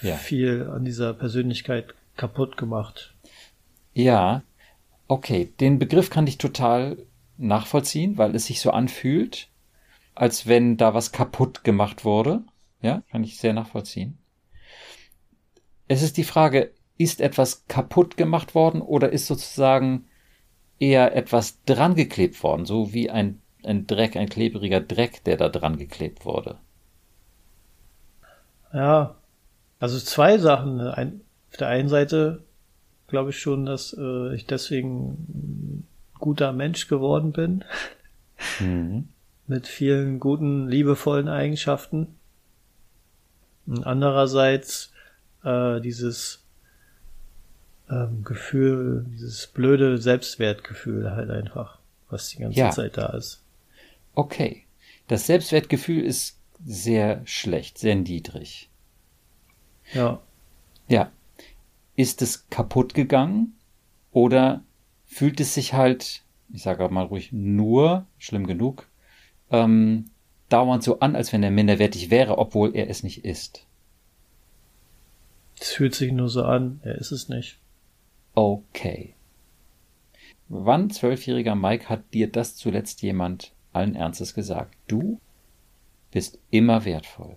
ja. viel an dieser Persönlichkeit kaputt gemacht. Ja, okay, den Begriff kann ich total nachvollziehen, weil es sich so anfühlt, als wenn da was kaputt gemacht wurde. Ja, kann ich sehr nachvollziehen. Es ist die Frage, ist etwas kaputt gemacht worden oder ist sozusagen eher etwas drangeklebt worden, so wie ein, ein Dreck, ein klebriger Dreck, der da dran geklebt wurde? Ja, also zwei Sachen. Ein, auf der einen Seite glaube ich schon, dass äh, ich deswegen ein guter Mensch geworden bin. Mhm. (laughs) Mit vielen guten, liebevollen Eigenschaften. Und andererseits äh, dieses ähm, Gefühl, dieses blöde Selbstwertgefühl halt einfach, was die ganze ja. Zeit da ist. Okay. Das Selbstwertgefühl ist sehr schlecht, sehr niedrig. Ja. Ja. Ist es kaputt gegangen oder fühlt es sich halt, ich sage mal ruhig nur, schlimm genug, ähm, dauernd so an, als wenn er minderwertig wäre, obwohl er es nicht ist? Es fühlt sich nur so an, er ist es nicht. Okay. Wann, zwölfjähriger Mike, hat dir das zuletzt jemand allen Ernstes gesagt? Du bist immer wertvoll.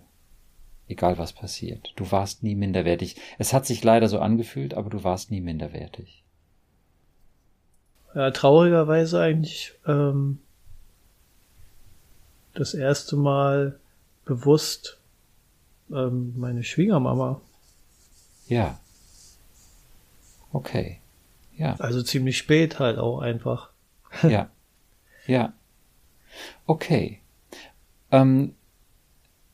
Egal was passiert. Du warst nie minderwertig. Es hat sich leider so angefühlt, aber du warst nie minderwertig. Ja, traurigerweise eigentlich ähm, das erste Mal bewusst ähm, meine Schwiegermama. Ja. Okay. Ja. Also ziemlich spät halt auch einfach. (laughs) ja. Ja. Okay. Ähm,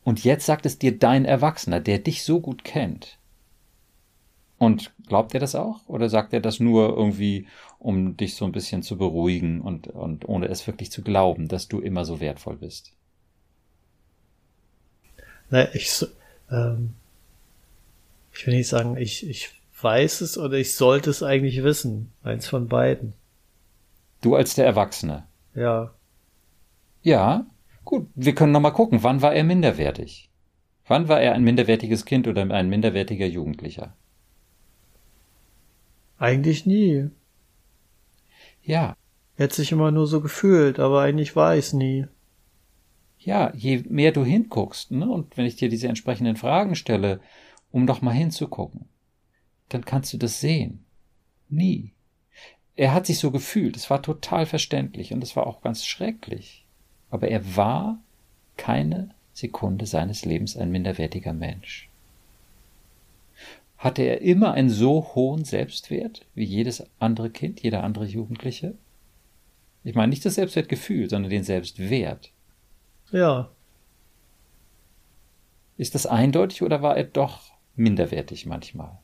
und jetzt sagt es dir dein Erwachsener, der dich so gut kennt. Und glaubt er das auch? Oder sagt er das nur irgendwie, um dich so ein bisschen zu beruhigen und, und ohne es wirklich zu glauben, dass du immer so wertvoll bist? Na, ich, ähm, ich will nicht sagen, ich, ich weiß es oder ich sollte es eigentlich wissen. Eins von beiden. Du als der Erwachsene. Ja. Ja, gut. Wir können nochmal gucken. Wann war er minderwertig? Wann war er ein minderwertiges Kind oder ein minderwertiger Jugendlicher? Eigentlich nie. Ja. Er hat sich immer nur so gefühlt, aber eigentlich war ich es nie. Ja, je mehr du hinguckst, ne, und wenn ich dir diese entsprechenden Fragen stelle, um doch mal hinzugucken, dann kannst du das sehen. Nie. Er hat sich so gefühlt, es war total verständlich und es war auch ganz schrecklich. Aber er war keine Sekunde seines Lebens ein minderwertiger Mensch. Hatte er immer einen so hohen Selbstwert wie jedes andere Kind, jeder andere Jugendliche? Ich meine nicht das Selbstwertgefühl, sondern den Selbstwert. Ja. Ist das eindeutig oder war er doch minderwertig manchmal?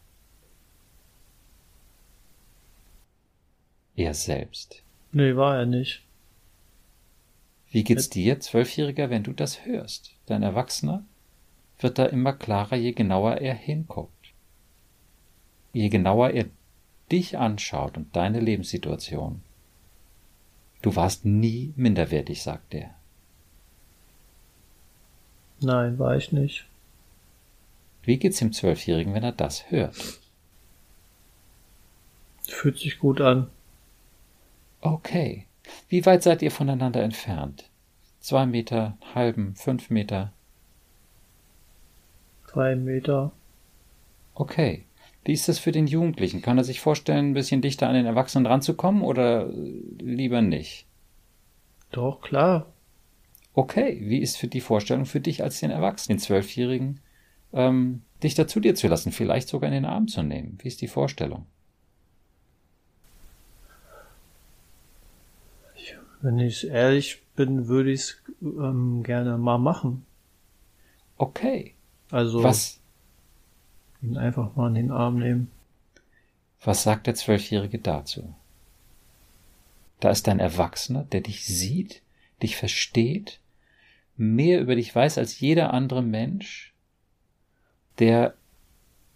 Er selbst. Nee, war er nicht. Wie geht's dir, Zwölfjähriger, wenn du das hörst? Dein Erwachsener wird da immer klarer, je genauer er hinguckt. Je genauer er dich anschaut und deine Lebenssituation. Du warst nie minderwertig, sagt er. Nein, war ich nicht. Wie geht's dem Zwölfjährigen, wenn er das hört? Fühlt sich gut an. Okay. Wie weit seid ihr voneinander entfernt? Zwei Meter, halben, fünf Meter? Drei Meter. Okay. Wie ist das für den Jugendlichen? Kann er sich vorstellen, ein bisschen dichter an den Erwachsenen ranzukommen oder lieber nicht? Doch, klar. Okay, wie ist für die Vorstellung für dich als den Erwachsenen, den Zwölfjährigen, ähm, dich dazu dir zu lassen, vielleicht sogar in den Arm zu nehmen? Wie ist die Vorstellung? Wenn ich ehrlich bin, würde ich es ähm, gerne mal machen. Okay. Also was? Ihn einfach mal in den Arm nehmen. Was sagt der Zwölfjährige dazu? Da ist ein Erwachsener, der dich sieht, dich versteht, mehr über dich weiß als jeder andere Mensch, der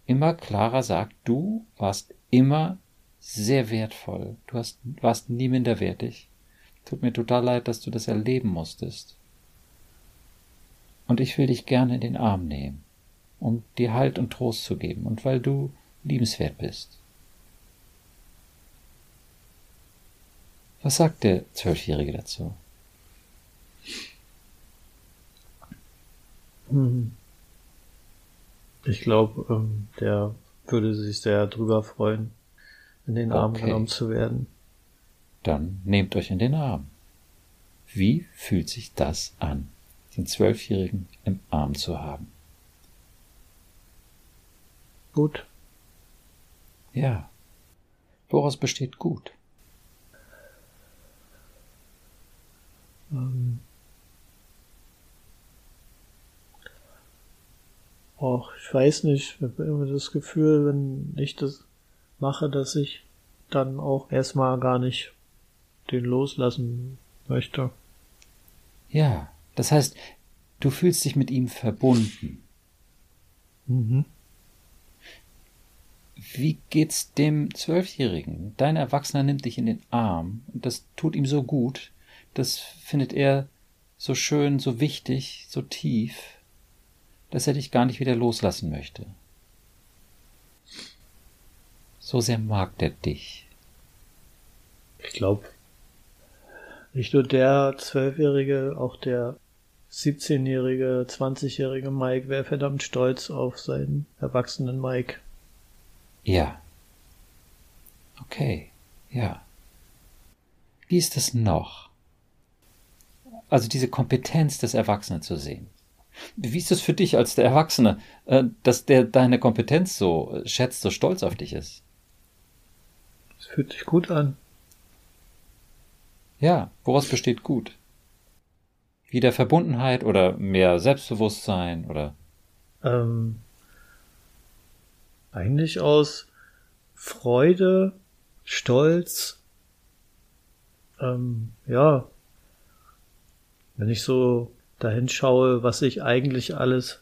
immer klarer sagt, du warst immer sehr wertvoll, du hast, warst nie minderwertig. Tut mir total leid, dass du das erleben musstest. Und ich will dich gerne in den Arm nehmen, um dir Halt und Trost zu geben und weil du liebenswert bist. Was sagt der Zwölfjährige dazu? Hm. Ich glaube, ähm, der würde sich sehr drüber freuen, in den Arm okay. genommen zu werden. Dann nehmt euch in den Arm. Wie fühlt sich das an, den Zwölfjährigen im Arm zu haben? Gut. Ja. Woraus besteht gut? Ähm. Och, ich weiß nicht. Ich habe immer das Gefühl, wenn ich das mache, dass ich dann auch erstmal gar nicht den loslassen möchte. Ja, das heißt, du fühlst dich mit ihm verbunden. Mhm. Wie geht's dem Zwölfjährigen? Dein Erwachsener nimmt dich in den Arm und das tut ihm so gut, das findet er so schön, so wichtig, so tief, dass er dich gar nicht wieder loslassen möchte. So sehr mag der dich. Ich glaube, nicht nur der Zwölfjährige, auch der 17-jährige, 20-jährige Mike wäre verdammt stolz auf seinen erwachsenen Mike. Ja. Okay, ja. Wie ist es noch? Also diese Kompetenz des Erwachsenen zu sehen. Wie ist es für dich als der Erwachsene, äh, dass der deine Kompetenz so schätzt, so stolz auf dich ist? Es fühlt sich gut an. Ja, woraus besteht gut? Wieder Verbundenheit oder mehr Selbstbewusstsein oder? Ähm, eigentlich aus Freude, Stolz, ähm, ja, wenn ich so dahin schaue, was ich eigentlich alles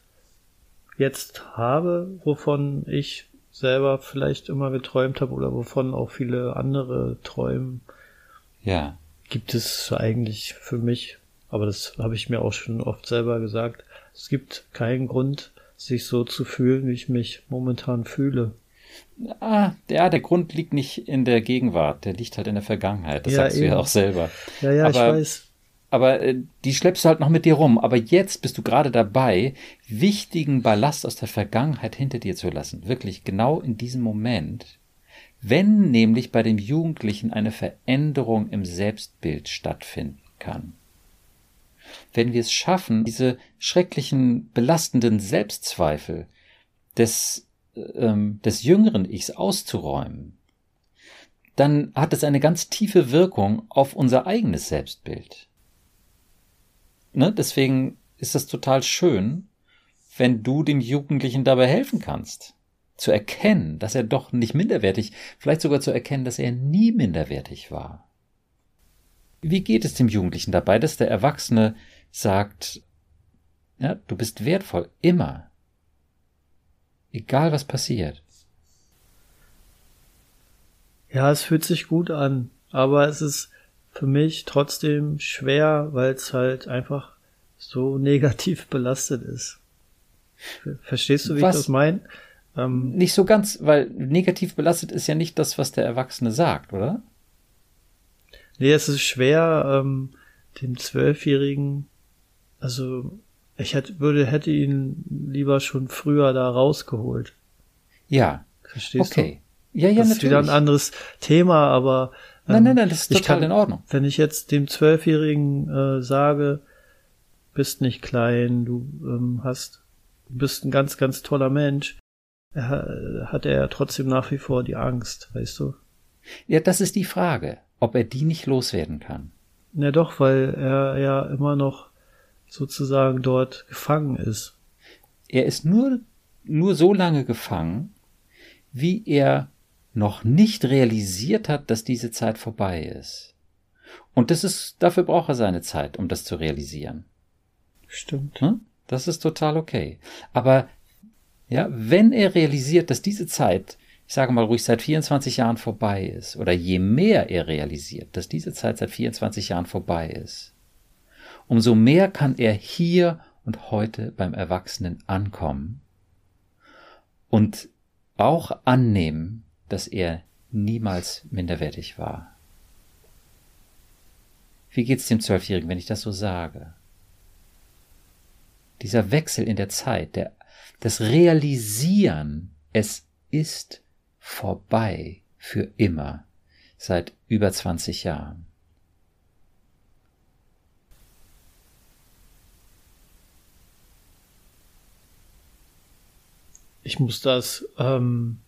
jetzt habe, wovon ich selber vielleicht immer geträumt habe oder wovon auch viele andere träumen. Ja gibt es eigentlich für mich, aber das habe ich mir auch schon oft selber gesagt, es gibt keinen Grund, sich so zu fühlen, wie ich mich momentan fühle. Ah, ja, der Grund liegt nicht in der Gegenwart, der liegt halt in der Vergangenheit. Das ja, sagst eben. du ja auch selber. Ja, ja, aber, ich weiß. Aber äh, die schleppst du halt noch mit dir rum. Aber jetzt bist du gerade dabei, wichtigen Ballast aus der Vergangenheit hinter dir zu lassen. Wirklich genau in diesem Moment. Wenn nämlich bei dem Jugendlichen eine Veränderung im Selbstbild stattfinden kann. Wenn wir es schaffen, diese schrecklichen, belastenden Selbstzweifel des, ähm, des jüngeren Ichs auszuräumen, dann hat es eine ganz tiefe Wirkung auf unser eigenes Selbstbild. Ne? Deswegen ist es total schön, wenn du dem Jugendlichen dabei helfen kannst zu erkennen, dass er doch nicht minderwertig, vielleicht sogar zu erkennen, dass er nie minderwertig war. Wie geht es dem Jugendlichen dabei, dass der Erwachsene sagt, ja, du bist wertvoll, immer. Egal was passiert. Ja, es fühlt sich gut an, aber es ist für mich trotzdem schwer, weil es halt einfach so (laughs) negativ belastet ist. Verstehst du, wie was? ich das meine? Ähm, nicht so ganz, weil negativ belastet ist ja nicht das, was der Erwachsene sagt, oder? Nee, es ist schwer, ähm, dem Zwölfjährigen, also ich hätte, würde, hätte ihn lieber schon früher da rausgeholt. Ja. Verstehst okay. du? Ja, ja, das natürlich. ist wieder ein anderes Thema, aber ähm, nein, nein, nein, das ist total kann, in Ordnung. Wenn ich jetzt dem Zwölfjährigen äh, sage, bist nicht klein, du ähm, hast, du bist ein ganz, ganz toller Mensch, hat er trotzdem nach wie vor die Angst, weißt du? Ja, das ist die Frage, ob er die nicht loswerden kann. Na doch, weil er ja immer noch sozusagen dort gefangen ist. Er ist nur, nur so lange gefangen, wie er noch nicht realisiert hat, dass diese Zeit vorbei ist. Und das ist, dafür braucht er seine Zeit, um das zu realisieren. Stimmt. Hm? Das ist total okay. Aber ja, wenn er realisiert, dass diese Zeit, ich sage mal ruhig seit 24 Jahren vorbei ist, oder je mehr er realisiert, dass diese Zeit seit 24 Jahren vorbei ist, umso mehr kann er hier und heute beim Erwachsenen ankommen und auch annehmen, dass er niemals minderwertig war. Wie geht's dem Zwölfjährigen, wenn ich das so sage? Dieser Wechsel in der Zeit, der das Realisieren, es ist vorbei für immer seit über 20 Jahren. Ich muss das, ähm,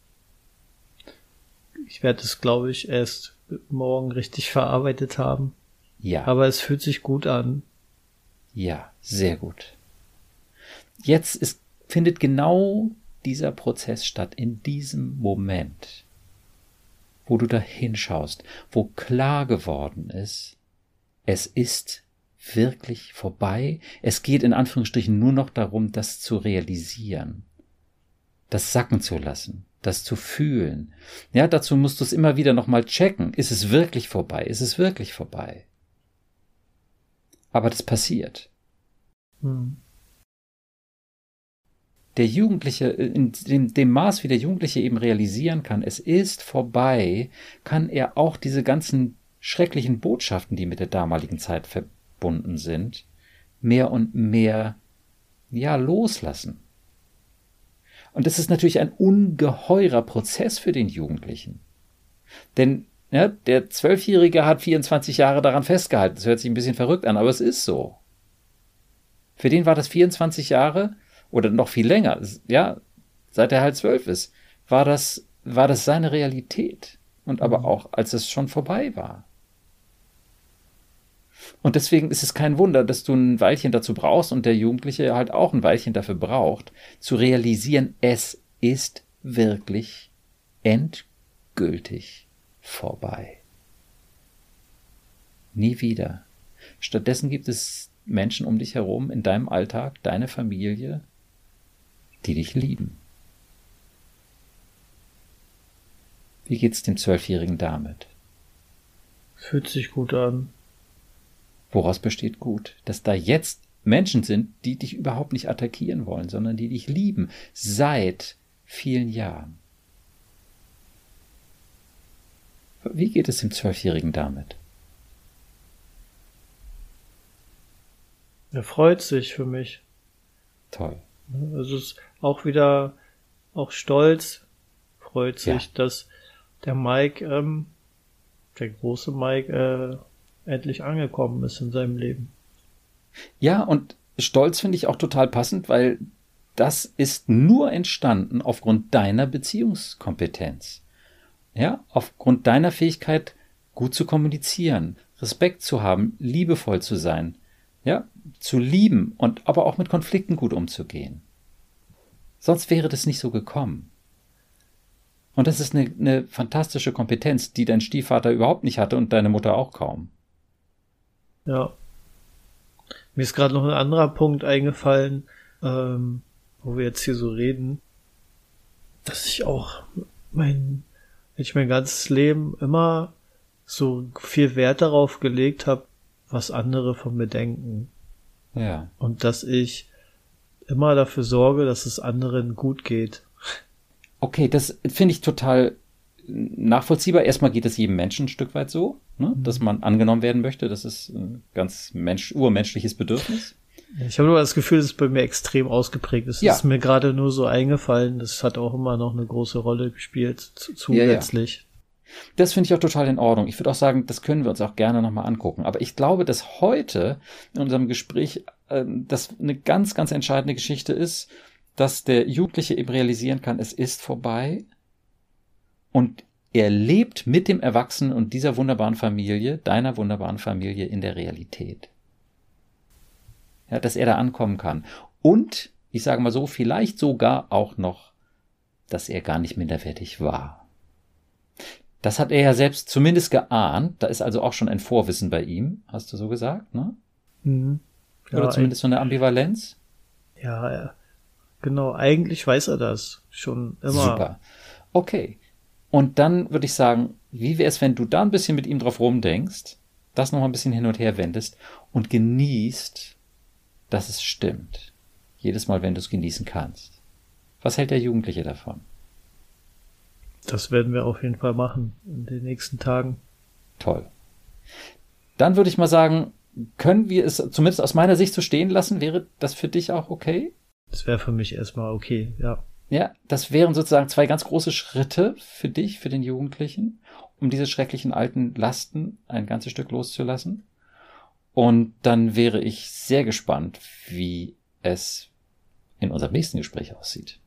ich werde es, glaube ich, erst morgen richtig verarbeitet haben. Ja. Aber es fühlt sich gut an. Ja, sehr gut. Jetzt ist, findet genau dieser Prozess statt, in diesem Moment, wo du da hinschaust, wo klar geworden ist, es ist wirklich vorbei. Es geht in Anführungsstrichen nur noch darum, das zu realisieren, das sacken zu lassen, das zu fühlen. Ja, dazu musst du es immer wieder nochmal checken. Ist es wirklich vorbei? Ist es wirklich vorbei? Aber das passiert. Hm. Der Jugendliche, in dem, dem Maß, wie der Jugendliche eben realisieren kann, es ist vorbei, kann er auch diese ganzen schrecklichen Botschaften, die mit der damaligen Zeit verbunden sind, mehr und mehr, ja, loslassen. Und das ist natürlich ein ungeheurer Prozess für den Jugendlichen. Denn ja, der Zwölfjährige hat 24 Jahre daran festgehalten. Das hört sich ein bisschen verrückt an, aber es ist so. Für den war das 24 Jahre oder noch viel länger, ja, seit er halt zwölf ist, war das, war das seine Realität. Und aber mhm. auch, als es schon vorbei war. Und deswegen ist es kein Wunder, dass du ein Weilchen dazu brauchst und der Jugendliche halt auch ein Weilchen dafür braucht, zu realisieren, es ist wirklich endgültig vorbei. Nie wieder. Stattdessen gibt es Menschen um dich herum in deinem Alltag, deine Familie, die dich lieben. Wie geht's dem Zwölfjährigen damit? Fühlt sich gut an. Woraus besteht gut? Dass da jetzt Menschen sind, die dich überhaupt nicht attackieren wollen, sondern die dich lieben seit vielen Jahren. Wie geht es dem Zwölfjährigen damit? Er freut sich für mich. Toll. Also es ist auch wieder auch stolz, freut sich, ja. dass der Mike, ähm, der große Mike, äh, endlich angekommen ist in seinem Leben. Ja, und stolz finde ich auch total passend, weil das ist nur entstanden aufgrund deiner Beziehungskompetenz. Ja, aufgrund deiner Fähigkeit, gut zu kommunizieren, Respekt zu haben, liebevoll zu sein, ja, zu lieben und aber auch mit Konflikten gut umzugehen. Sonst wäre das nicht so gekommen. Und das ist eine, eine fantastische Kompetenz, die dein Stiefvater überhaupt nicht hatte und deine Mutter auch kaum. Ja. Mir ist gerade noch ein anderer Punkt eingefallen, ähm, wo wir jetzt hier so reden, dass ich auch mein, ich mein ganzes Leben immer so viel Wert darauf gelegt habe, was andere von mir denken. Ja. Und dass ich immer dafür sorge, dass es anderen gut geht. Okay, das finde ich total nachvollziehbar. Erstmal geht es jedem Menschen ein Stück weit so, ne? Mhm. dass man angenommen werden möchte. Das ist ein ganz mensch urmenschliches Bedürfnis. Ich habe nur das Gefühl, dass es bei mir extrem ausgeprägt ist. Ja. Das ist mir gerade nur so eingefallen. Das hat auch immer noch eine große Rolle gespielt zusätzlich. Ja, ja. Das finde ich auch total in Ordnung. Ich würde auch sagen, das können wir uns auch gerne nochmal angucken. Aber ich glaube, dass heute in unserem Gespräch äh, das eine ganz, ganz entscheidende Geschichte ist, dass der Jugendliche eben realisieren kann, es ist vorbei und er lebt mit dem Erwachsenen und dieser wunderbaren Familie, deiner wunderbaren Familie in der Realität. Ja, dass er da ankommen kann. Und, ich sage mal so, vielleicht sogar auch noch, dass er gar nicht minderwertig war. Das hat er ja selbst zumindest geahnt. Da ist also auch schon ein Vorwissen bei ihm, hast du so gesagt, ne? Mhm. Ja, Oder zumindest so eine Ambivalenz? Ja, ja, genau. Eigentlich weiß er das schon immer. Super. Okay. Und dann würde ich sagen, wie wäre es, wenn du da ein bisschen mit ihm drauf rumdenkst, das noch ein bisschen hin und her wendest und genießt, dass es stimmt. Jedes Mal, wenn du es genießen kannst. Was hält der Jugendliche davon? Das werden wir auf jeden Fall machen in den nächsten Tagen. Toll. Dann würde ich mal sagen, können wir es zumindest aus meiner Sicht so stehen lassen? Wäre das für dich auch okay? Das wäre für mich erstmal okay, ja. Ja, das wären sozusagen zwei ganz große Schritte für dich, für den Jugendlichen, um diese schrecklichen alten Lasten ein ganzes Stück loszulassen. Und dann wäre ich sehr gespannt, wie es in unserem nächsten Gespräch aussieht.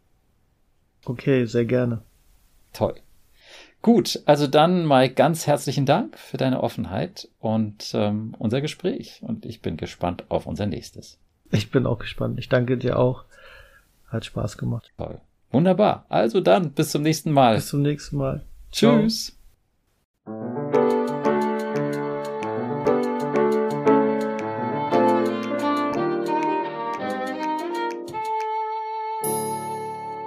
Okay, sehr gerne. Toll. Gut, also dann, Mike, ganz herzlichen Dank für deine Offenheit und ähm, unser Gespräch. Und ich bin gespannt auf unser nächstes. Ich bin auch gespannt. Ich danke dir auch. Hat Spaß gemacht. Toll. Wunderbar. Also dann, bis zum nächsten Mal. Bis zum nächsten Mal. Tschüss.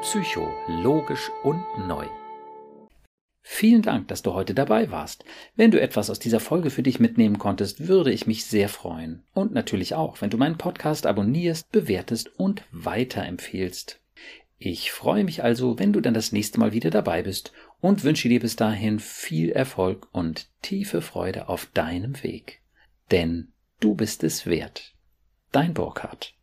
Psycho, logisch und neu. Vielen Dank, dass du heute dabei warst. Wenn du etwas aus dieser Folge für dich mitnehmen konntest, würde ich mich sehr freuen. Und natürlich auch, wenn du meinen Podcast abonnierst, bewertest und weiterempfehlst. Ich freue mich also, wenn du dann das nächste Mal wieder dabei bist und wünsche dir bis dahin viel Erfolg und tiefe Freude auf deinem Weg. Denn du bist es wert. Dein Burkhardt.